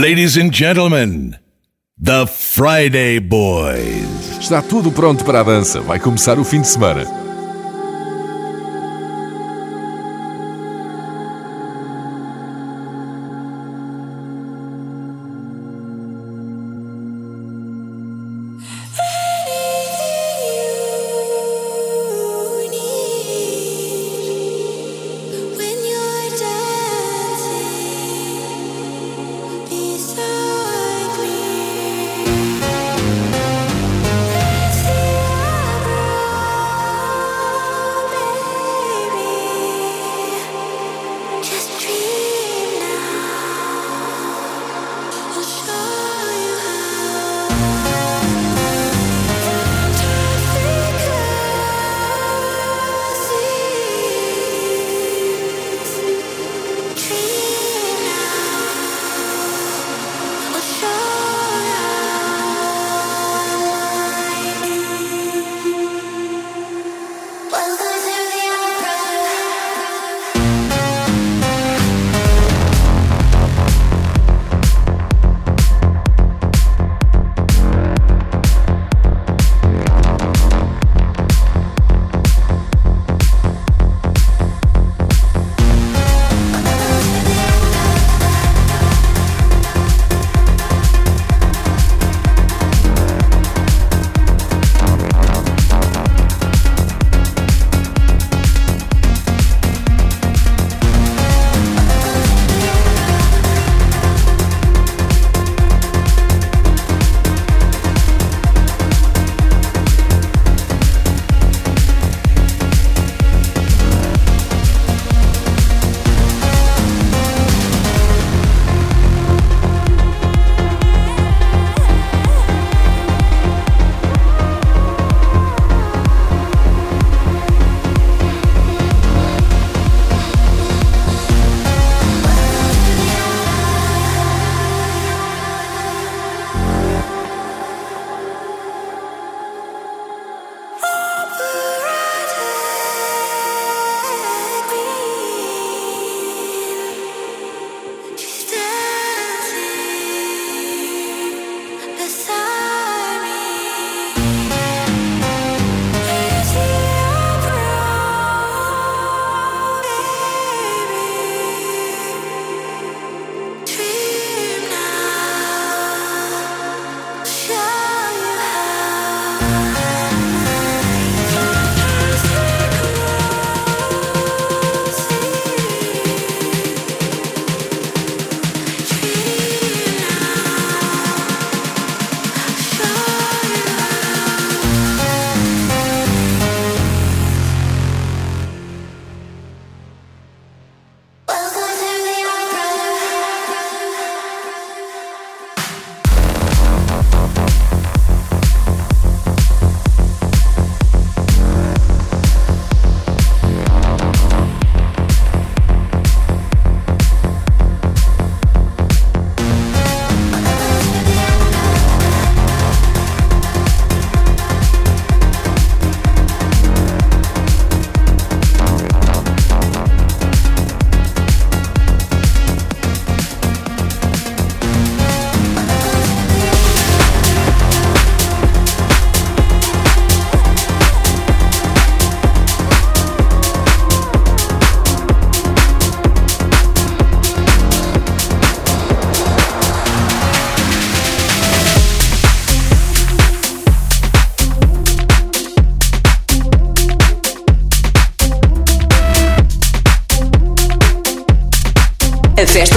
Ladies and gentlemen, the Friday Boys. Está tudo pronto para a dança. Vai começar o fim de semana.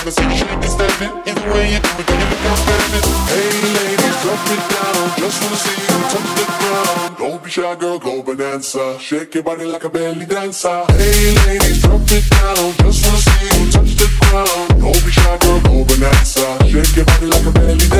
Never seen you and stand it. Either way you do it. Hey ladies, drop it down. Just wanna see you touch the ground. Don't be shy, girl, go bonanza. Shake your body like a belly dancer. Hey ladies, drop it down. Just wanna see you touch the ground. Don't be shy, girl, go bonanza. Shake your body like a belly dancer.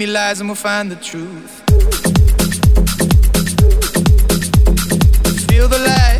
Me lies and we'll find the truth. Feel the light,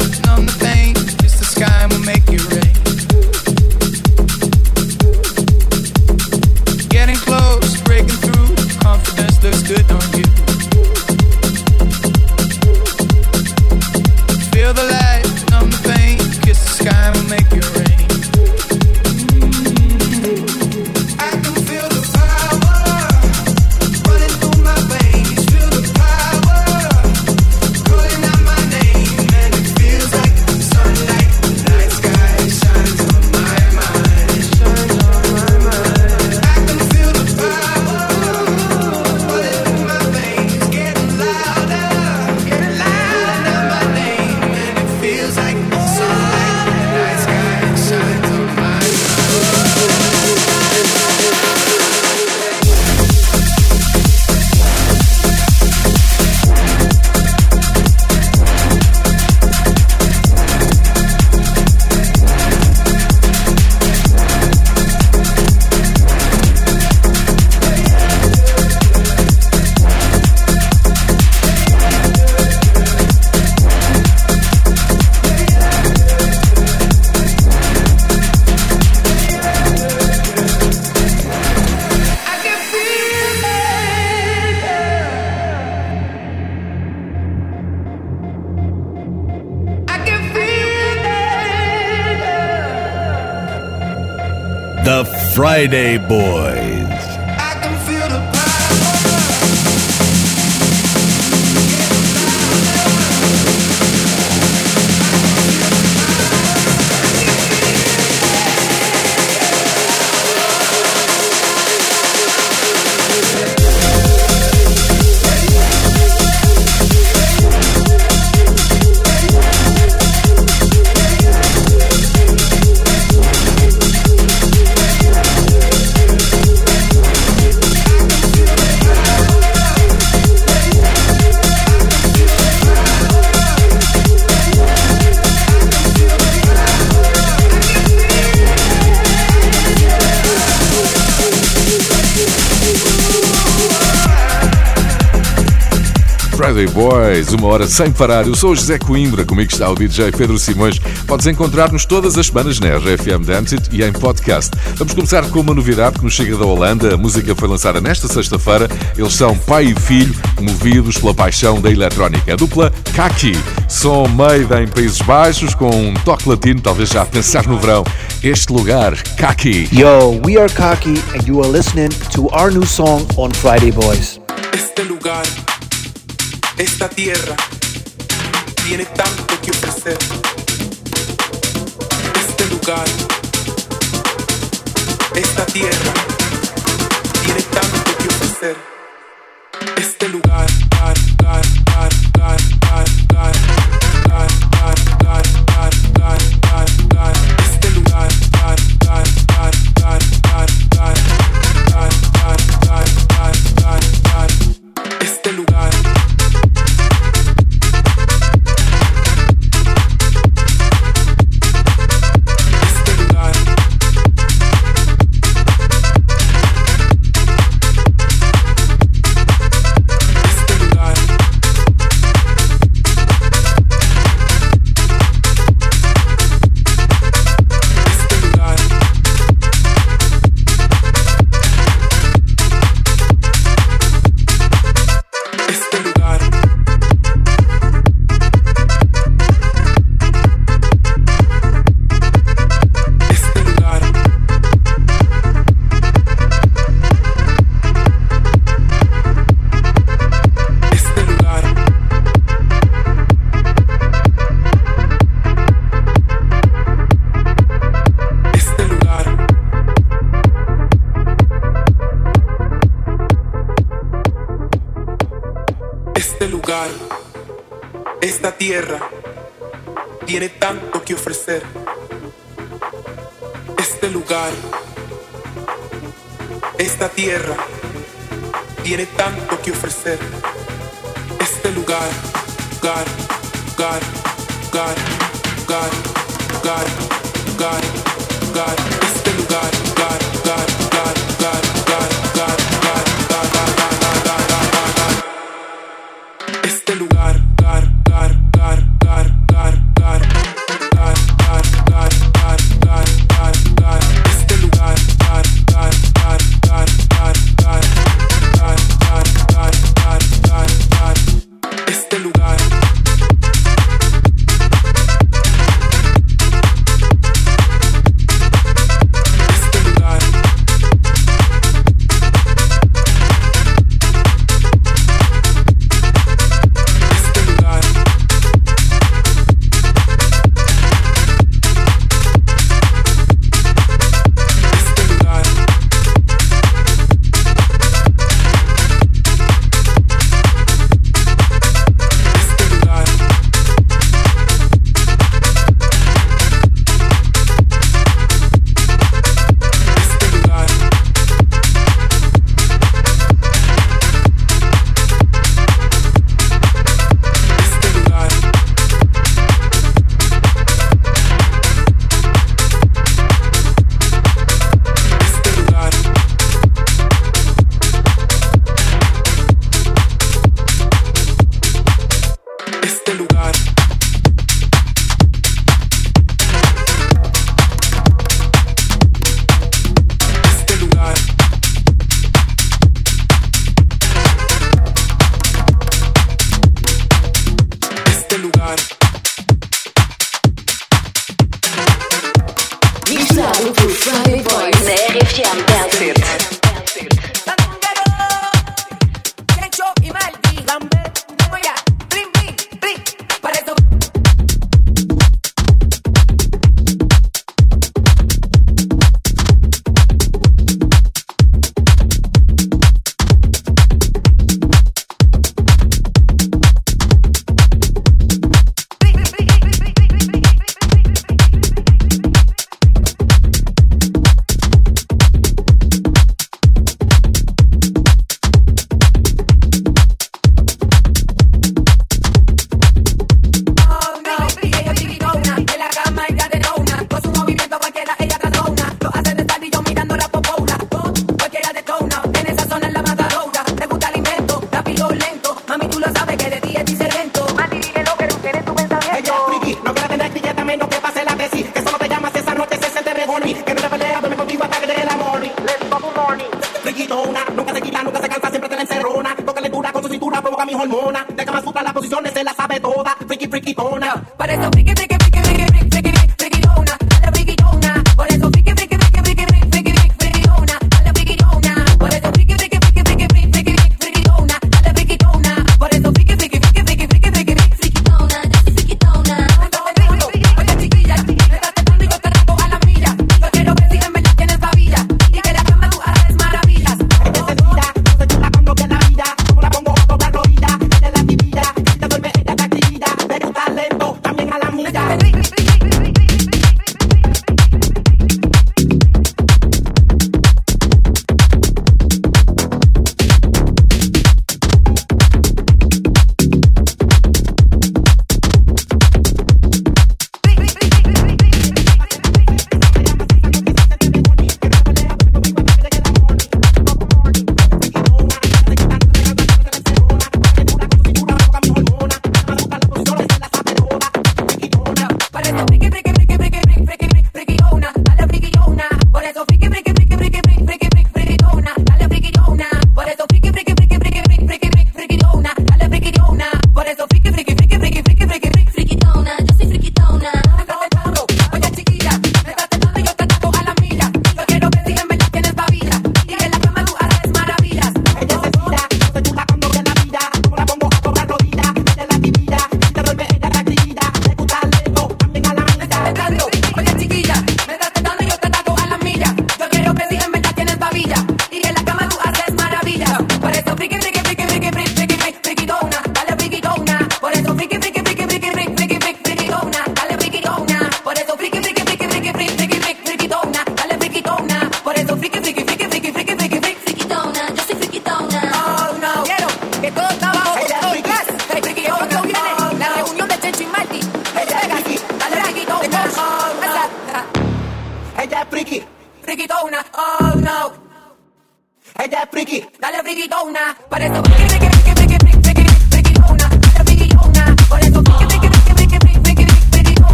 The Friday Boys. Boys, uma hora sem parar. Eu sou o José Coimbra, comigo está o DJ Pedro Simões. Podes encontrar-nos todas as semanas na RFM Dance It e em podcast. Vamos começar com uma novidade que nos chega da Holanda. A música foi lançada nesta sexta-feira. Eles são pai e filho, movidos pela paixão da eletrónica. A dupla Kaki, som made em Países Baixos, com um toque latino, talvez já a pensar no verão. Este lugar, Kaki. Yo, we are Kaki, and you are listening to our new song on Friday Boys. Esta tierra, tiene tanto que ofrecer. Este lugar, esta tierra, tiene tanto que ofrecer. Este lugar,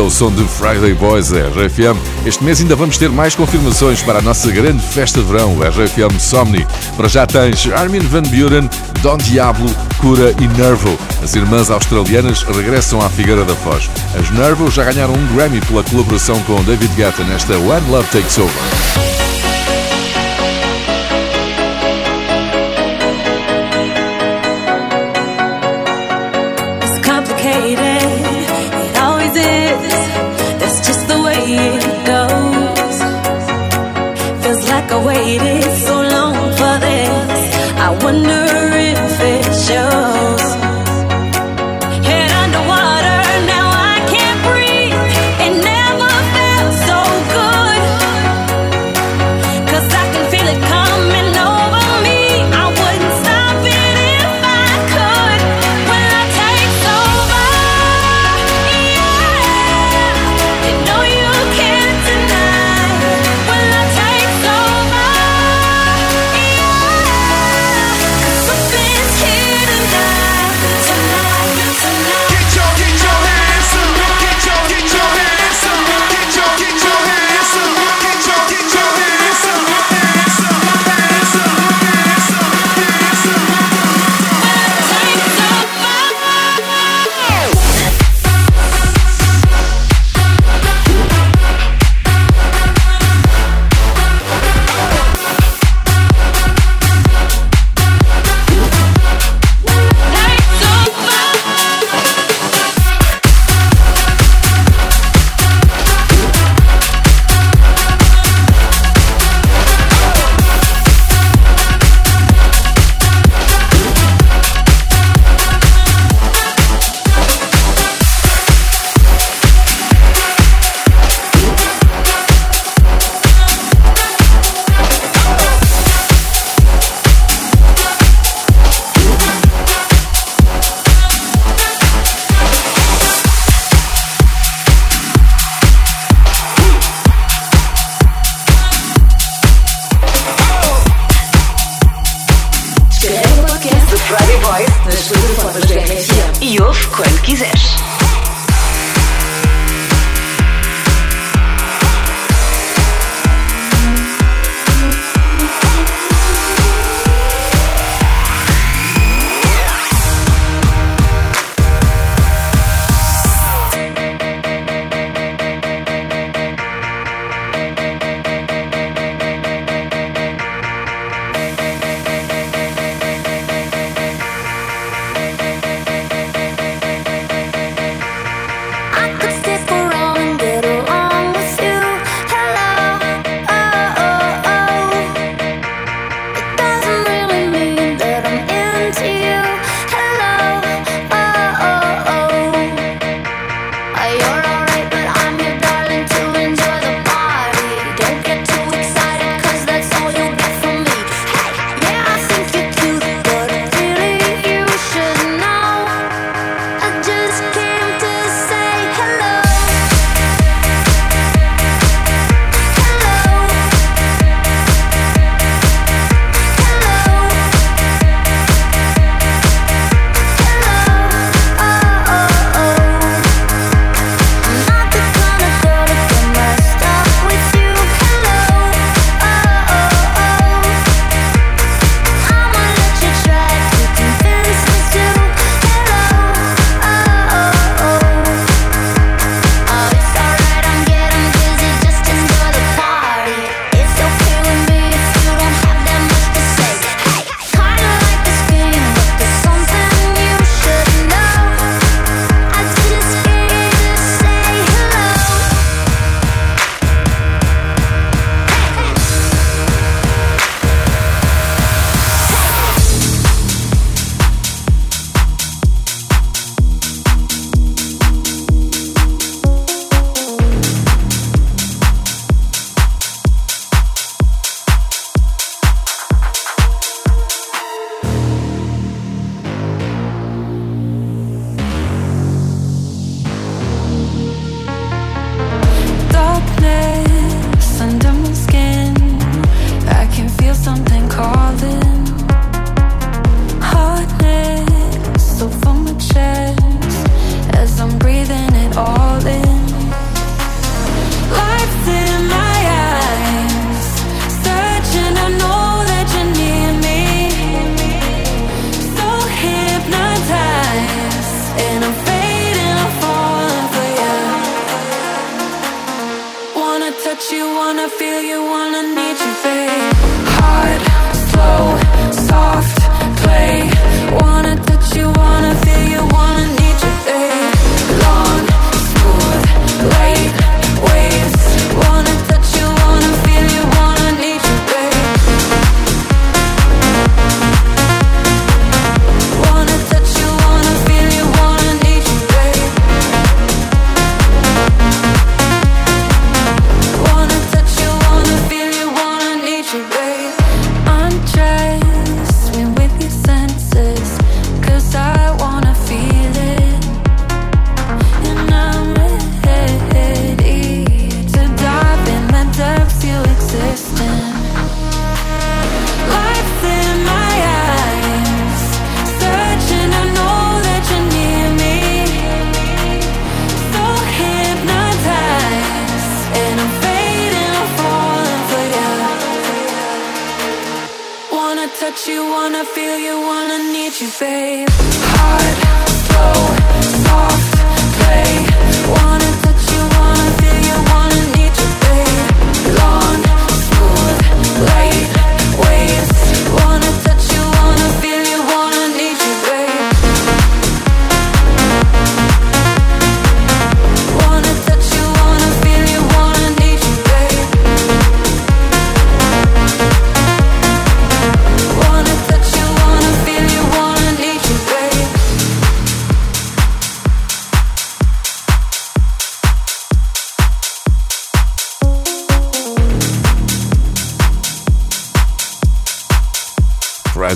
O som de Friday Boys da RFM. Este mês ainda vamos ter mais confirmações para a nossa grande festa de verão, o RFM Somni. Para já tens Armin Van Buren, Don Diablo, Cura e Nervo. As irmãs australianas regressam à Figueira da Foz. As Nervo já ganharam um Grammy pela colaboração com David Guetta nesta One Love Takes Over.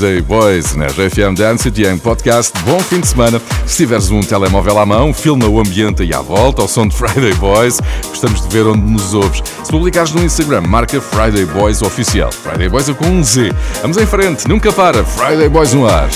Friday Boys na GFM Dance e em podcast. Bom fim de semana. Se tiveres um telemóvel à mão, filma o ambiente aí à volta ao som de Friday Boys. Gostamos de ver onde nos ouves. Se publicares no Instagram, marca Friday Boys Oficial. Friday Boys é com um Z. Vamos em frente, nunca para. Friday Boys no ar.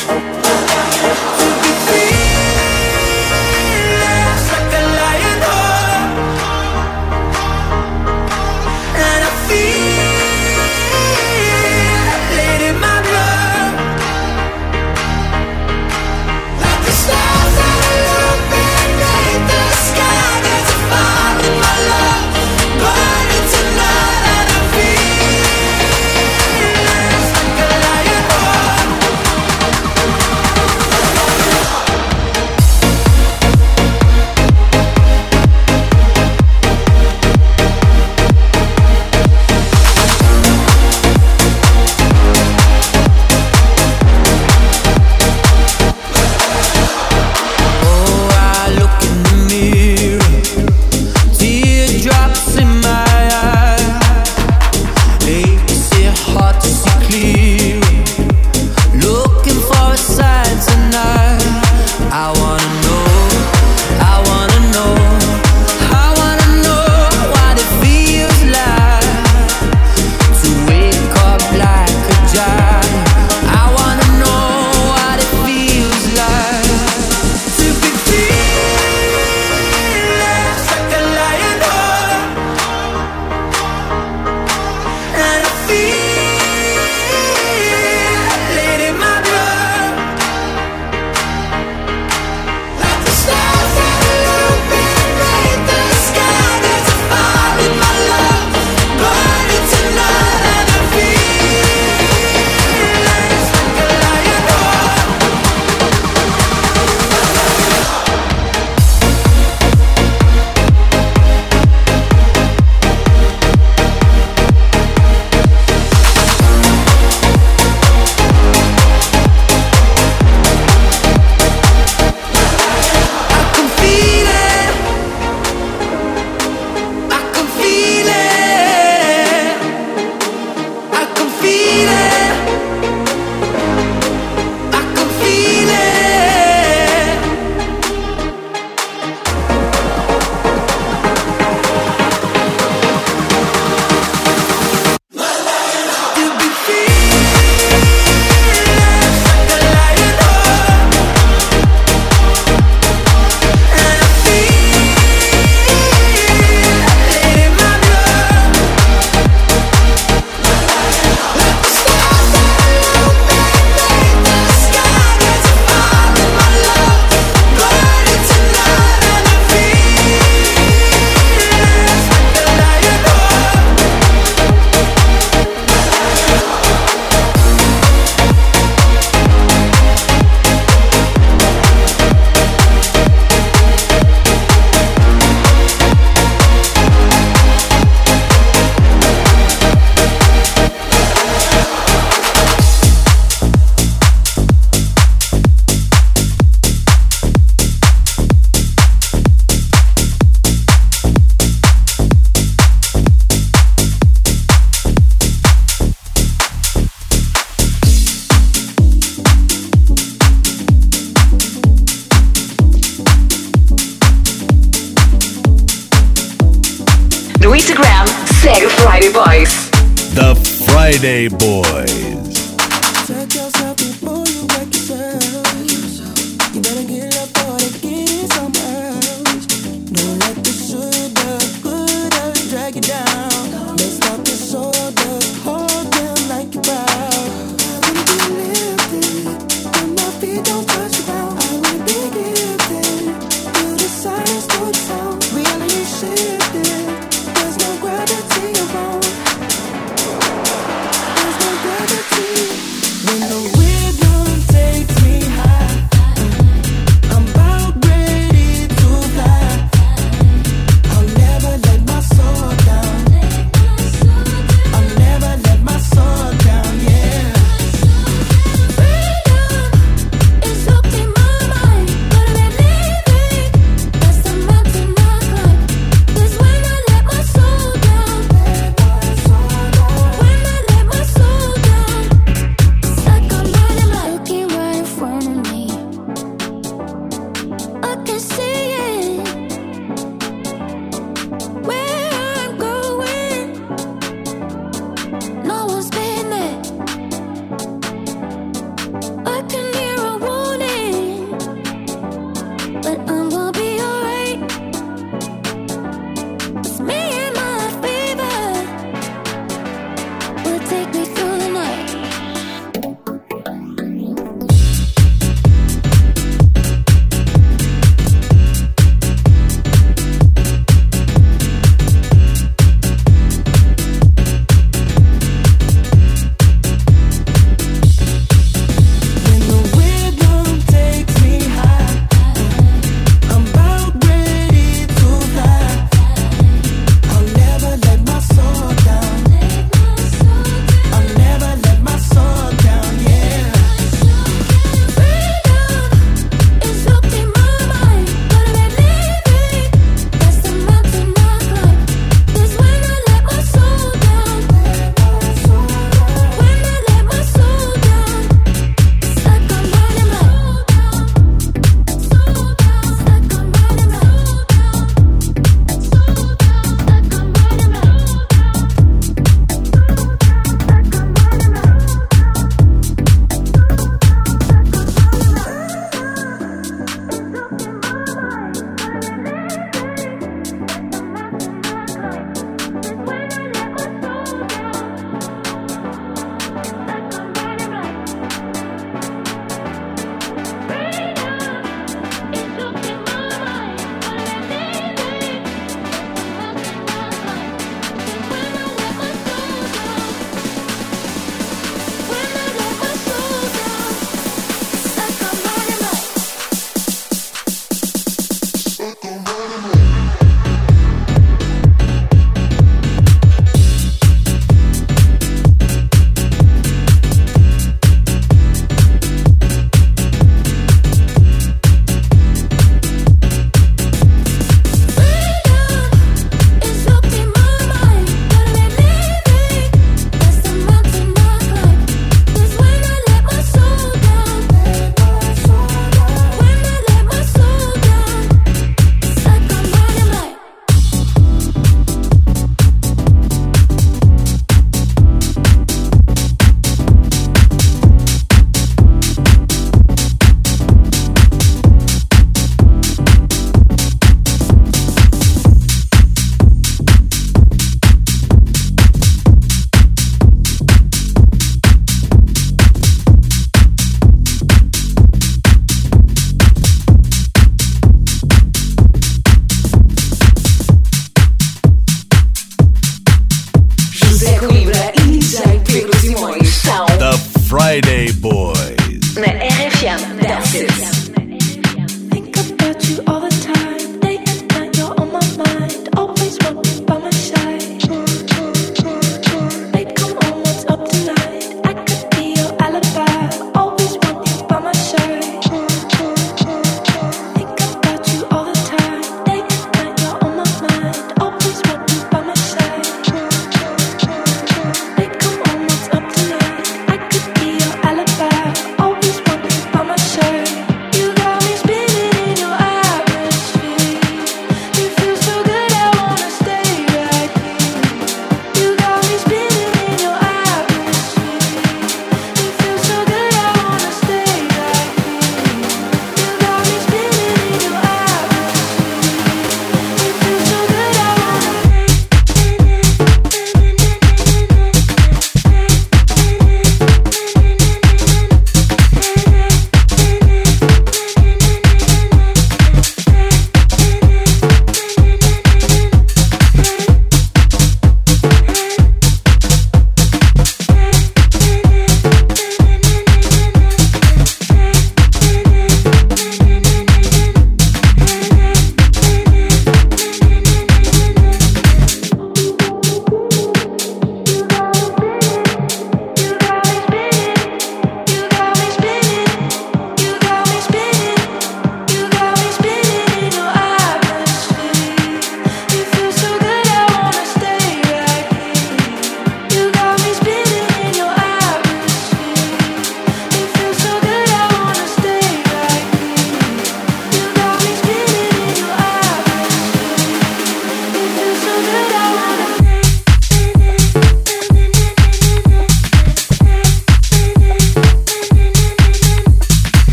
Friday boy.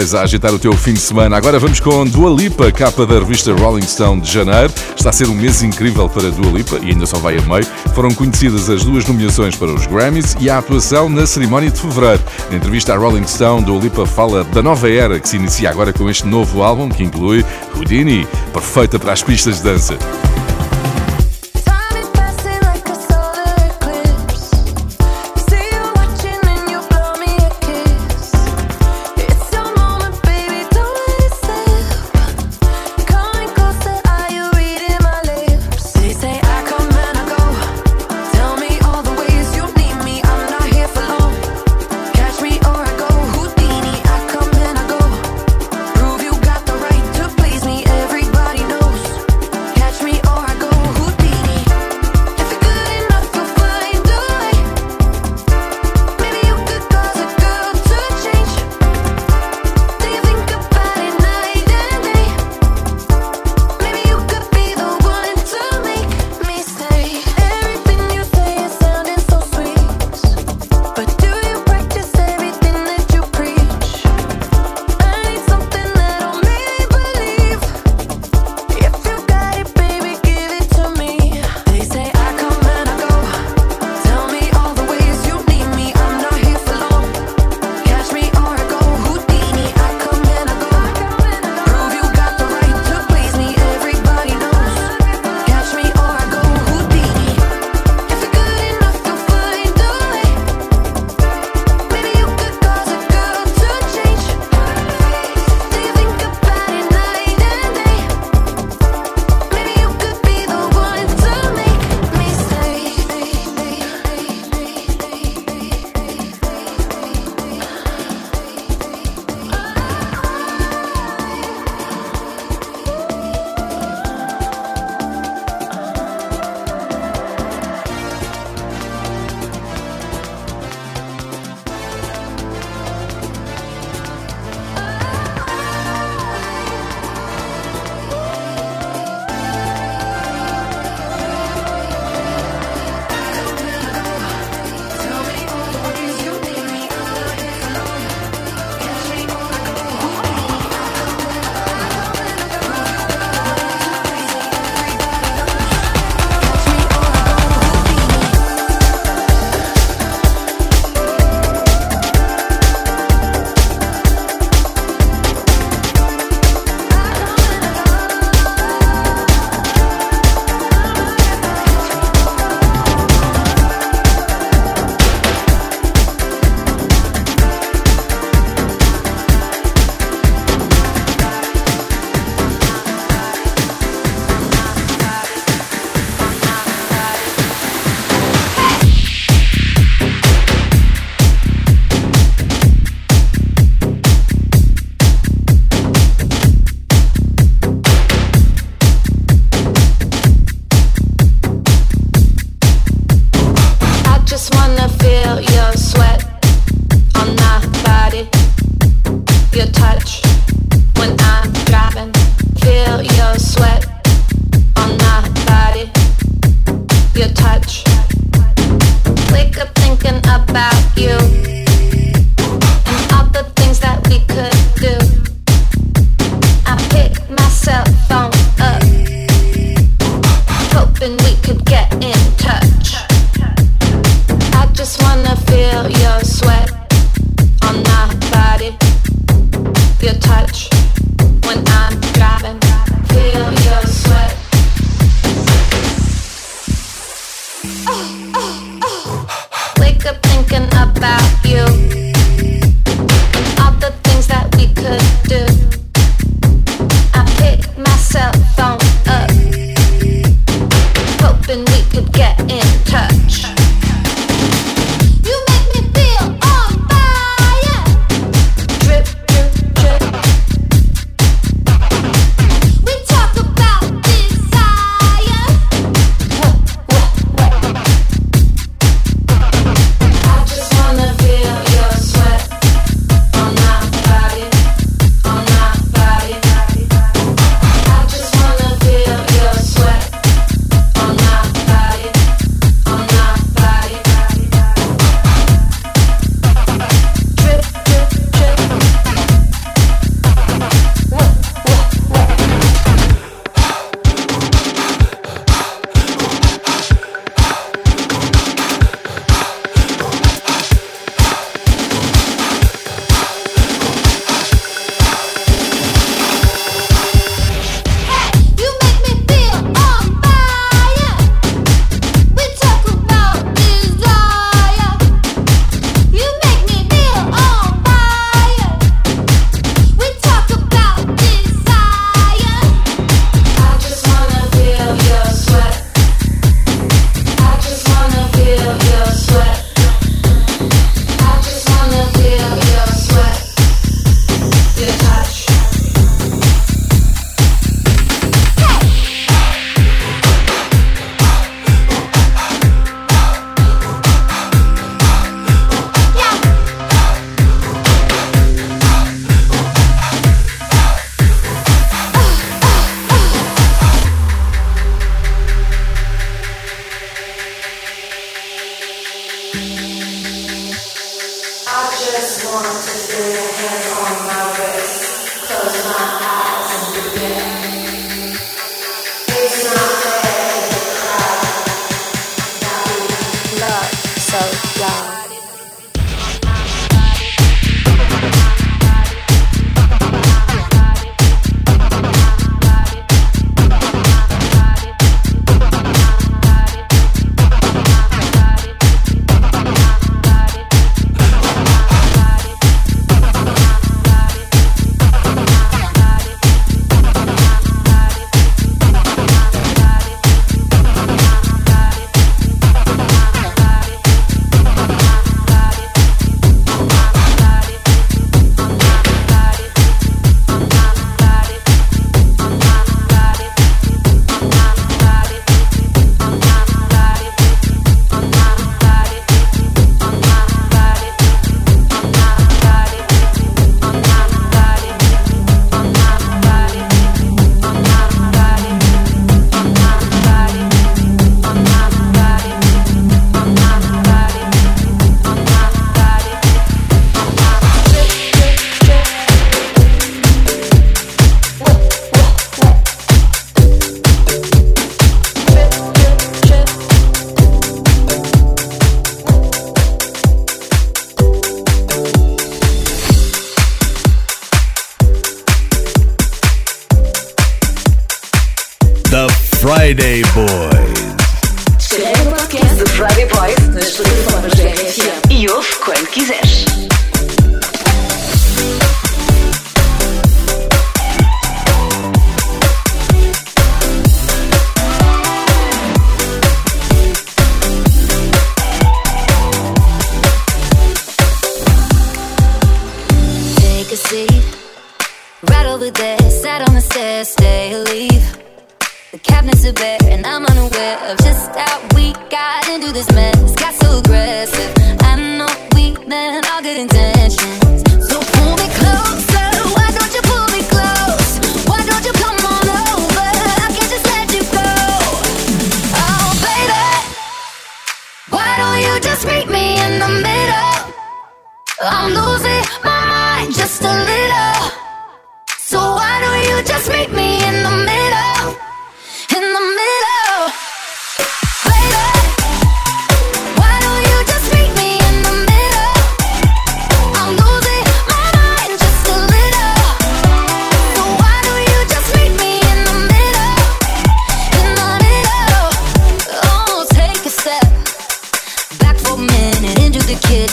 A agitar o teu fim de semana. Agora vamos com Dua Lipa, capa da revista Rolling Stone de janeiro. Está a ser um mês incrível para Dua Lipa e ainda só vai a meio. Foram conhecidas as duas nomeações para os Grammys e a atuação na cerimónia de fevereiro. Na entrevista à Rolling Stone, Dua Lipa fala da nova era que se inicia agora com este novo álbum que inclui Houdini, perfeita para as pistas de dança. your touch when I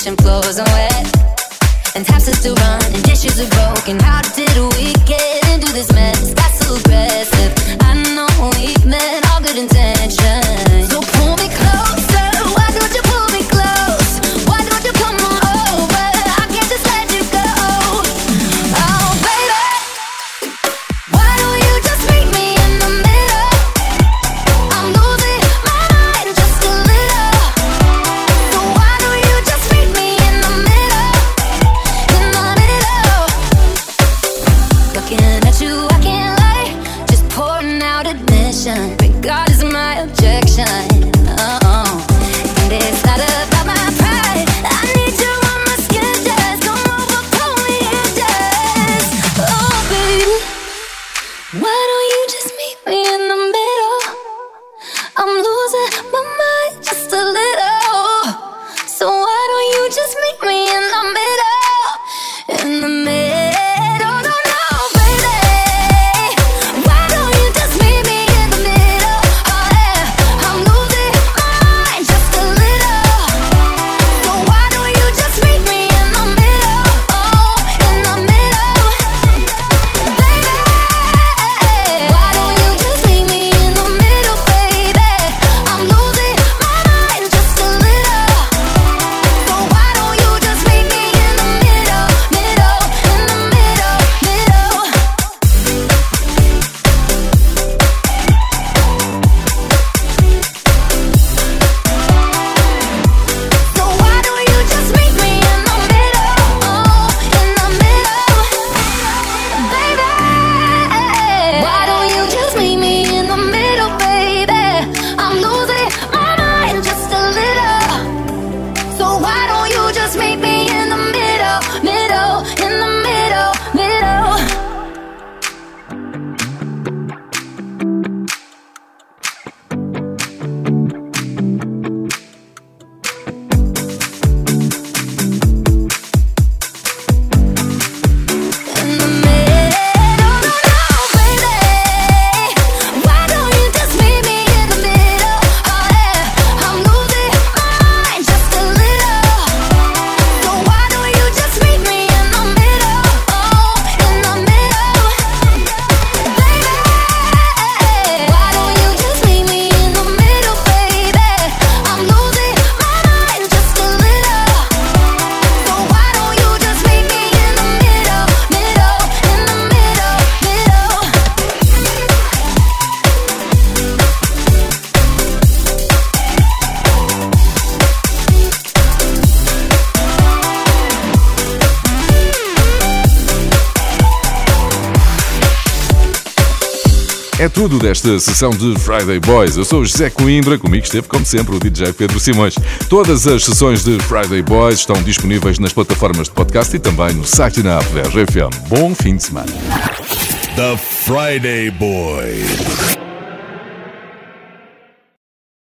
kitchen floors are wet, and taps are still running, dishes are broken. How did we get into this mess? That's so aggressive. I know we meant all good intentions. Desta sessão de Friday Boys. Eu sou o José Coimbra, comigo esteve, como sempre, o DJ Pedro Simões. Todas as sessões de Friday Boys estão disponíveis nas plataformas de podcast e também no site na app da RFM. Bom fim de semana. The Friday Boys.